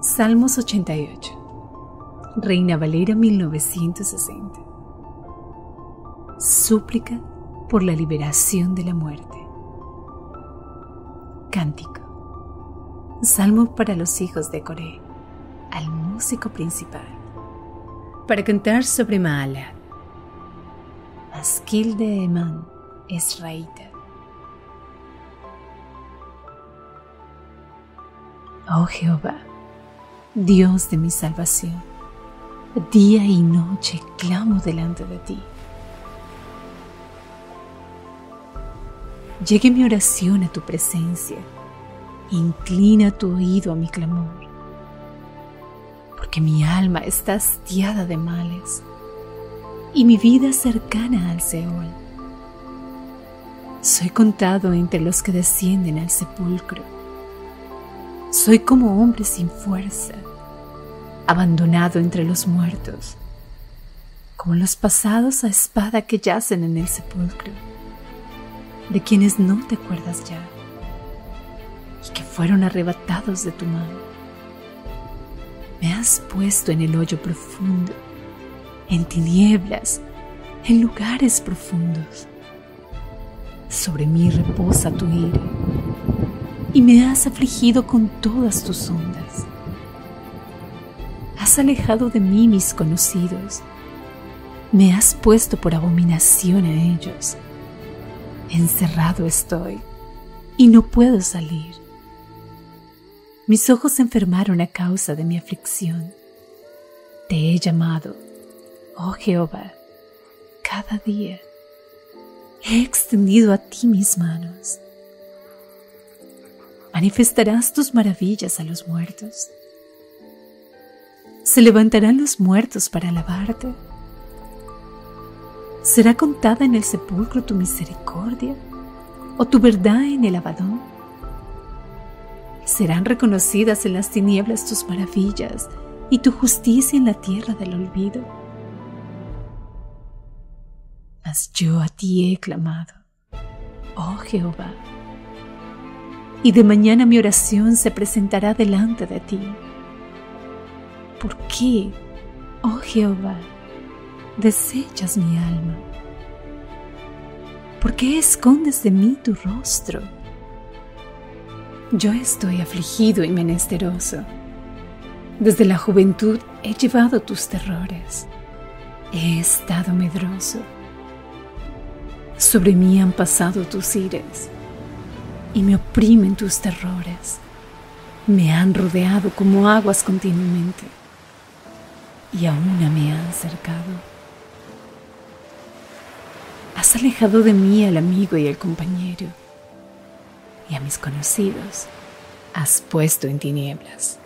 Salmos 88. Reina Valera 1960. Súplica por la liberación de la muerte. Cántico. Salmo para los hijos de Coré, al músico principal. Para cantar sobre Maala. Asquil de Eman, Esraíta. Oh Jehová, Dios de mi salvación, día y noche clamo delante de ti. Llegue mi oración a tu presencia, inclina tu oído a mi clamor, porque mi alma está hastiada de males y mi vida cercana al Seol. Soy contado entre los que descienden al sepulcro soy como hombre sin fuerza, abandonado entre los muertos, como los pasados a espada que yacen en el sepulcro, de quienes no te acuerdas ya y que fueron arrebatados de tu mano. Me has puesto en el hoyo profundo, en tinieblas, en lugares profundos. Sobre mí reposa tu ira y me has afligido con todas tus ondas. Has alejado de mí mis conocidos, me has puesto por abominación a ellos. Encerrado estoy y no puedo salir. Mis ojos se enfermaron a causa de mi aflicción. Te he llamado, oh Jehová, cada día. He extendido a ti mis manos manifestarás tus maravillas a los muertos. Se levantarán los muertos para alabarte. ¿Será contada en el sepulcro tu misericordia o tu verdad en el abadón? Serán reconocidas en las tinieblas tus maravillas y tu justicia en la tierra del olvido. Mas yo a ti he clamado, oh Jehová y de mañana mi oración se presentará delante de ti. ¿Por qué, oh Jehová, desechas mi alma? ¿Por qué escondes de mí tu rostro? Yo estoy afligido y menesteroso. Desde la juventud he llevado tus terrores. He estado medroso. Sobre mí han pasado tus ires y me oprimen tus terrores. Me han rodeado como aguas continuamente y aún me han cercado. Has alejado de mí al amigo y al compañero y a mis conocidos has puesto en tinieblas.